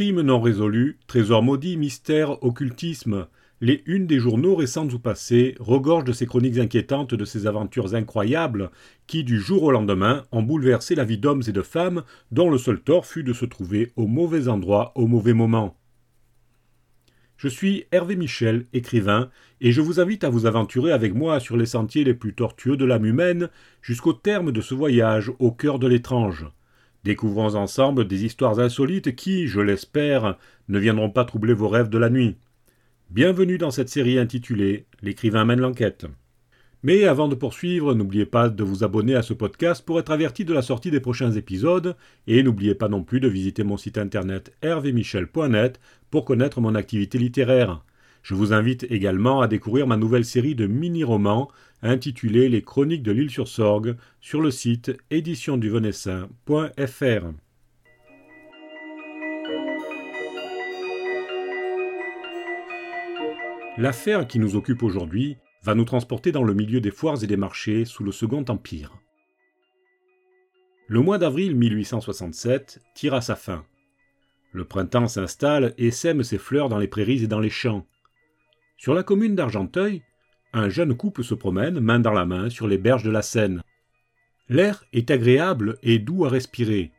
Crime non résolu, trésor maudit, mystère, occultisme. Les unes des journaux récents ou passés regorgent de ces chroniques inquiétantes de ces aventures incroyables qui, du jour au lendemain, ont bouleversé la vie d'hommes et de femmes dont le seul tort fut de se trouver au mauvais endroit au mauvais moment. Je suis Hervé Michel, écrivain, et je vous invite à vous aventurer avec moi sur les sentiers les plus tortueux de l'âme humaine jusqu'au terme de ce voyage au cœur de l'étrange. Découvrons ensemble des histoires insolites qui, je l'espère, ne viendront pas troubler vos rêves de la nuit. Bienvenue dans cette série intitulée L'écrivain mène l'enquête. Mais avant de poursuivre, n'oubliez pas de vous abonner à ce podcast pour être averti de la sortie des prochains épisodes, et n'oubliez pas non plus de visiter mon site internet hervémichel.net pour connaître mon activité littéraire. Je vous invite également à découvrir ma nouvelle série de mini-romans intitulée Les Chroniques de l'île sur Sorgue sur le site éditionduvenessin.fr. L'affaire qui nous occupe aujourd'hui va nous transporter dans le milieu des foires et des marchés sous le Second Empire. Le mois d'avril 1867 tire à sa fin. Le printemps s'installe et sème ses fleurs dans les prairies et dans les champs. Sur la commune d'Argenteuil, un jeune couple se promène, main dans la main, sur les berges de la Seine. L'air est agréable et doux à respirer.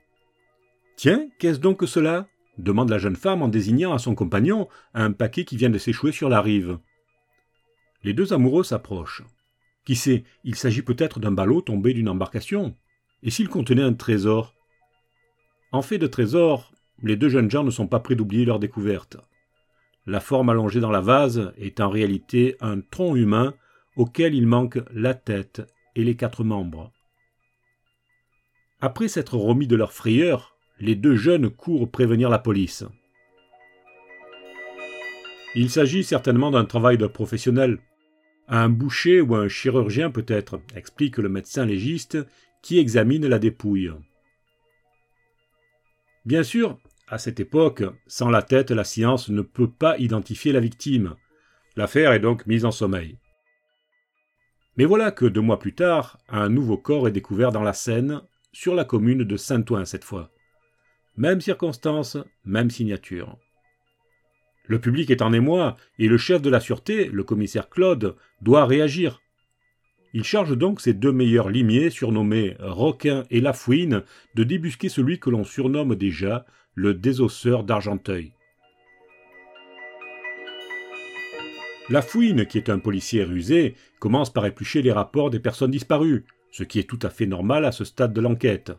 Tiens, qu'est-ce donc que cela? demande la jeune femme en désignant à son compagnon un paquet qui vient de s'échouer sur la rive. Les deux amoureux s'approchent. Qui sait, il s'agit peut-être d'un ballot tombé d'une embarcation. Et s'il contenait un trésor? En fait de trésor, les deux jeunes gens ne sont pas prêts d'oublier leur découverte. La forme allongée dans la vase est en réalité un tronc humain auquel il manque la tête et les quatre membres. Après s'être remis de leur frayeur, les deux jeunes courent prévenir la police. Il s'agit certainement d'un travail de professionnel. Un boucher ou un chirurgien peut-être, explique le médecin légiste qui examine la dépouille. Bien sûr, à cette époque, sans la tête, la science ne peut pas identifier la victime. L'affaire est donc mise en sommeil. Mais voilà que deux mois plus tard, un nouveau corps est découvert dans la Seine, sur la commune de Saint-Ouen cette fois. Même circonstance, même signature. Le public est en émoi, et le chef de la sûreté, le commissaire Claude, doit réagir. Il charge donc ses deux meilleurs limiers, surnommés Roquin et Lafouine, de débusquer celui que l'on surnomme déjà le désosseur d'Argenteuil. La fouine, qui est un policier rusé, commence par éplucher les rapports des personnes disparues, ce qui est tout à fait normal à ce stade de l'enquête.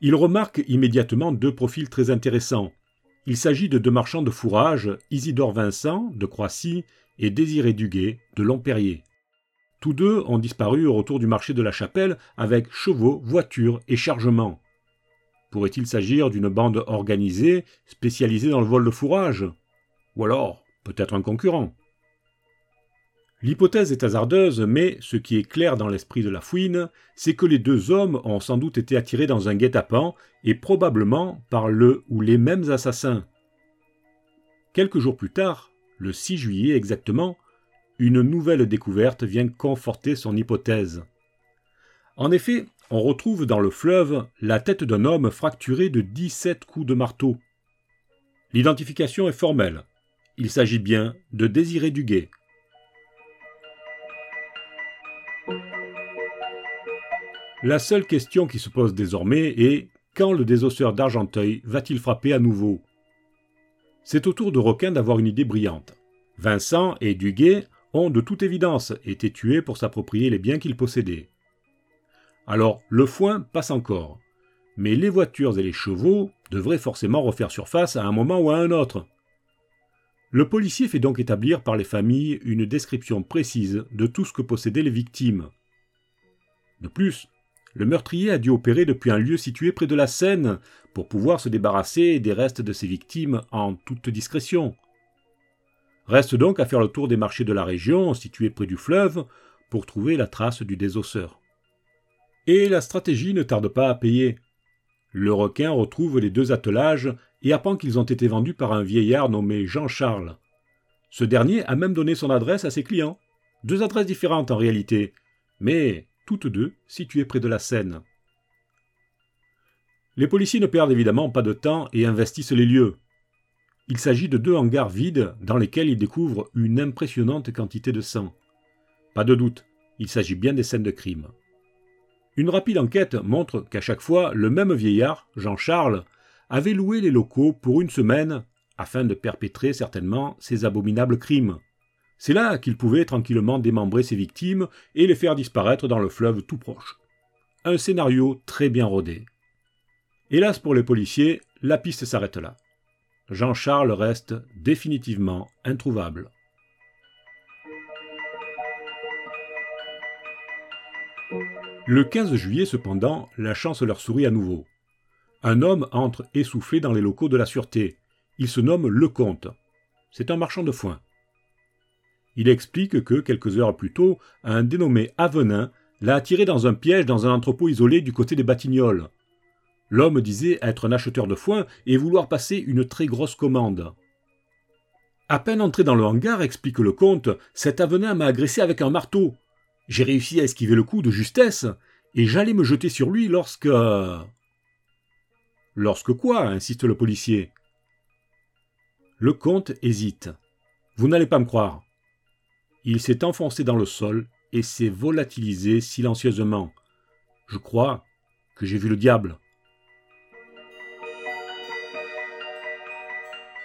Il remarque immédiatement deux profils très intéressants. Il s'agit de deux marchands de fourrage, Isidore Vincent, de Croissy, et Désiré Duguet, de Lomperrier. Tous deux ont disparu au retour du marché de la Chapelle avec chevaux, voitures et chargements. Pourrait-il s'agir d'une bande organisée, spécialisée dans le vol de fourrage? Ou alors, peut-être un concurrent? L'hypothèse est hasardeuse, mais ce qui est clair dans l'esprit de la fouine, c'est que les deux hommes ont sans doute été attirés dans un guet-apens, et probablement par le ou les mêmes assassins. Quelques jours plus tard, le 6 juillet exactement, une nouvelle découverte vient conforter son hypothèse. En effet, on retrouve dans le fleuve la tête d'un homme fracturé de 17 coups de marteau. L'identification est formelle. Il s'agit bien de Désiré Duguet. La seule question qui se pose désormais est quand le désosseur d'Argenteuil va-t-il frapper à nouveau? C'est au tour de Requin d'avoir une idée brillante. Vincent et Duguet ont de toute évidence été tués pour s'approprier les biens qu'ils possédaient. Alors le foin passe encore. Mais les voitures et les chevaux devraient forcément refaire surface à un moment ou à un autre. Le policier fait donc établir par les familles une description précise de tout ce que possédaient les victimes. De plus, le meurtrier a dû opérer depuis un lieu situé près de la Seine pour pouvoir se débarrasser des restes de ses victimes en toute discrétion. Reste donc à faire le tour des marchés de la région, situés près du fleuve, pour trouver la trace du désosseur. Et la stratégie ne tarde pas à payer. Le requin retrouve les deux attelages et apprend qu'ils ont été vendus par un vieillard nommé Jean-Charles. Ce dernier a même donné son adresse à ses clients. Deux adresses différentes en réalité, mais toutes deux situées près de la Seine. Les policiers ne perdent évidemment pas de temps et investissent les lieux. Il s'agit de deux hangars vides dans lesquels ils découvrent une impressionnante quantité de sang. Pas de doute, il s'agit bien des scènes de crime. Une rapide enquête montre qu'à chaque fois, le même vieillard, Jean-Charles, avait loué les locaux pour une semaine afin de perpétrer certainement ces abominables crimes. C'est là qu'il pouvait tranquillement démembrer ses victimes et les faire disparaître dans le fleuve tout proche. Un scénario très bien rodé. Hélas pour les policiers, la piste s'arrête là. Jean-Charles reste définitivement introuvable. Le 15 juillet, cependant, la chance leur sourit à nouveau. Un homme entre essoufflé dans les locaux de la sûreté. Il se nomme Lecomte. C'est un marchand de foin. Il explique que, quelques heures plus tôt, un dénommé Avenin l'a attiré dans un piège dans un entrepôt isolé du côté des Batignolles. L'homme disait être un acheteur de foin et vouloir passer une très grosse commande. À peine entré dans le hangar, explique le comte, cet Avenin m'a agressé avec un marteau. J'ai réussi à esquiver le coup de justesse, et j'allais me jeter sur lui lorsque. Lorsque quoi insiste le policier. Le comte hésite. Vous n'allez pas me croire. Il s'est enfoncé dans le sol et s'est volatilisé silencieusement. Je crois que j'ai vu le diable.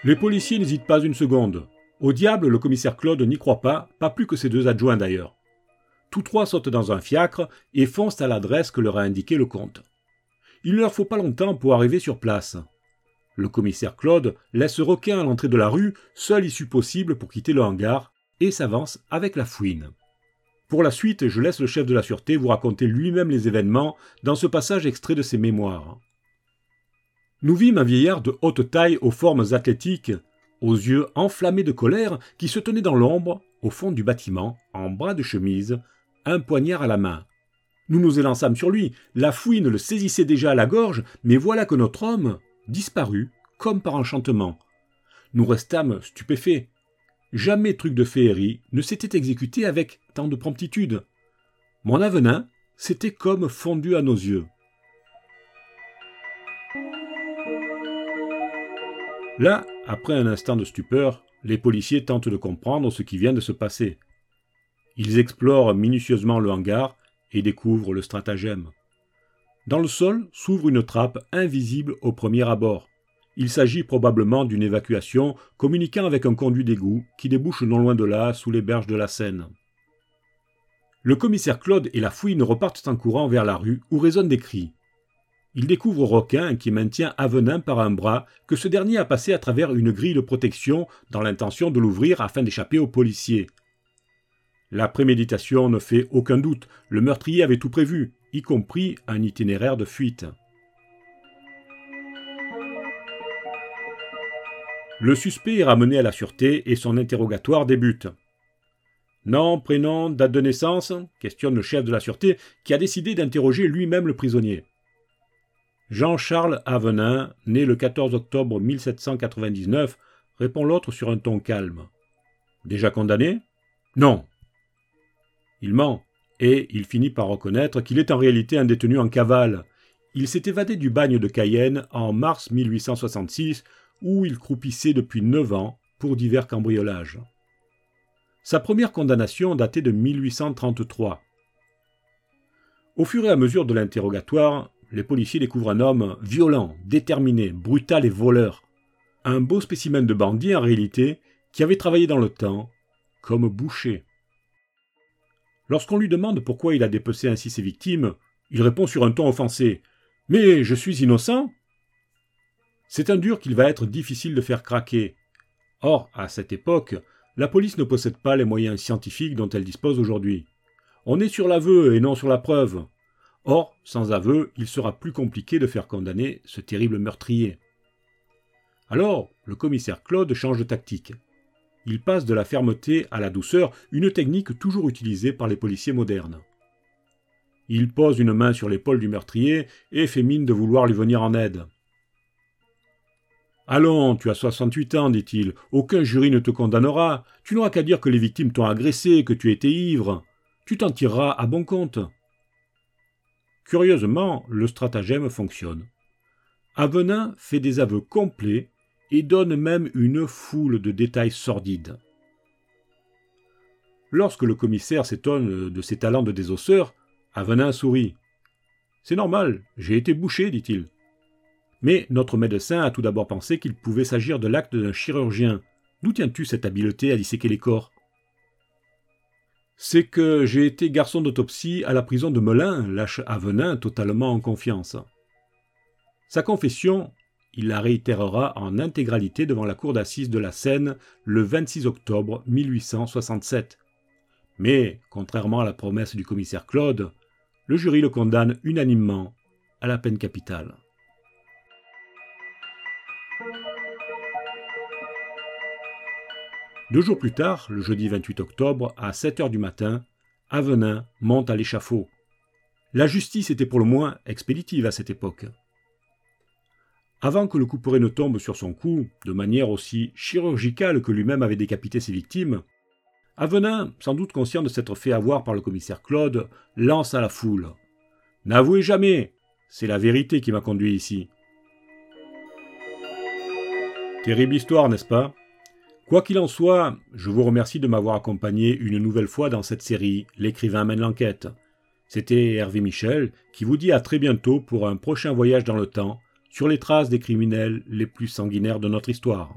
Les policiers n'hésitent pas une seconde. Au diable, le commissaire Claude n'y croit pas, pas plus que ses deux adjoints d'ailleurs. Tous trois sautent dans un fiacre et foncent à l'adresse que leur a indiqué le comte. Il ne leur faut pas longtemps pour arriver sur place. Le commissaire Claude laisse Requin à l'entrée de la rue, seule issue possible pour quitter le hangar, et s'avance avec la fouine. Pour la suite, je laisse le chef de la sûreté vous raconter lui-même les événements dans ce passage extrait de ses mémoires. Nous vîmes un vieillard de haute taille aux formes athlétiques, aux yeux enflammés de colère, qui se tenait dans l'ombre, au fond du bâtiment, en bras de chemise, un poignard à la main. Nous nous élançâmes sur lui, la fouine le saisissait déjà à la gorge, mais voilà que notre homme disparut, comme par enchantement. Nous restâmes stupéfaits. Jamais truc de féerie ne s'était exécuté avec tant de promptitude. Mon avenant s'était comme fondu à nos yeux. Là, après un instant de stupeur, les policiers tentent de comprendre ce qui vient de se passer. Ils explorent minutieusement le hangar et découvrent le stratagème. Dans le sol s'ouvre une trappe invisible au premier abord. Il s'agit probablement d'une évacuation communiquant avec un conduit d'égout qui débouche non loin de là, sous les berges de la Seine. Le commissaire Claude et la fouine repartent en courant vers la rue où résonnent des cris. Ils découvrent Roquin qui maintient Avenin par un bras que ce dernier a passé à travers une grille de protection dans l'intention de l'ouvrir afin d'échapper aux policiers. La préméditation ne fait aucun doute, le meurtrier avait tout prévu, y compris un itinéraire de fuite. Le suspect est ramené à la sûreté et son interrogatoire débute. Nom, prénom, date de naissance? Questionne le chef de la sûreté qui a décidé d'interroger lui-même le prisonnier. Jean-Charles Avenin, né le 14 octobre 1799, répond l'autre sur un ton calme. Déjà condamné? Non. Il ment, et il finit par reconnaître qu'il est en réalité un détenu en cavale. Il s'est évadé du bagne de Cayenne en mars 1866 où il croupissait depuis neuf ans pour divers cambriolages. Sa première condamnation datait de 1833. Au fur et à mesure de l'interrogatoire, les policiers découvrent un homme violent, déterminé, brutal et voleur. Un beau spécimen de bandit en réalité, qui avait travaillé dans le temps comme boucher. Lorsqu'on lui demande pourquoi il a dépecé ainsi ses victimes, il répond sur un ton offensé Mais je suis innocent c'est un dur qu'il va être difficile de faire craquer. Or, à cette époque, la police ne possède pas les moyens scientifiques dont elle dispose aujourd'hui. On est sur l'aveu et non sur la preuve. Or, sans aveu, il sera plus compliqué de faire condamner ce terrible meurtrier. Alors, le commissaire Claude change de tactique. Il passe de la fermeté à la douceur, une technique toujours utilisée par les policiers modernes. Il pose une main sur l'épaule du meurtrier et fait mine de vouloir lui venir en aide. Allons, tu as 68 ans, dit-il. Aucun jury ne te condamnera. Tu n'auras qu'à dire que les victimes t'ont agressé, que tu étais ivre. Tu t'en tireras à bon compte. Curieusement, le stratagème fonctionne. Avenin fait des aveux complets et donne même une foule de détails sordides. Lorsque le commissaire s'étonne de ses talents de désosseur, Avenin sourit. C'est normal, j'ai été bouché, dit-il. Mais notre médecin a tout d'abord pensé qu'il pouvait s'agir de l'acte d'un chirurgien. D'où tiens-tu cette habileté à disséquer les corps? C'est que j'ai été garçon d'autopsie à la prison de Melun, lâche Avenin totalement en confiance. Sa confession il la réitérera en intégralité devant la cour d'assises de la Seine le 26 octobre 1867. Mais, contrairement à la promesse du commissaire Claude, le jury le condamne unanimement à la peine capitale. Deux jours plus tard, le jeudi 28 octobre, à 7 heures du matin, Avenin monte à l'échafaud. La justice était pour le moins expéditive à cette époque. Avant que le couperet ne tombe sur son cou, de manière aussi chirurgicale que lui-même avait décapité ses victimes, Avenin, sans doute conscient de s'être fait avoir par le commissaire Claude, lance à la foule. N'avouez jamais, c'est la vérité qui m'a conduit ici. Terrible histoire, n'est-ce pas? Quoi qu'il en soit, je vous remercie de m'avoir accompagné une nouvelle fois dans cette série L'écrivain mène l'enquête. C'était Hervé Michel qui vous dit à très bientôt pour un prochain voyage dans le temps sur les traces des criminels les plus sanguinaires de notre histoire.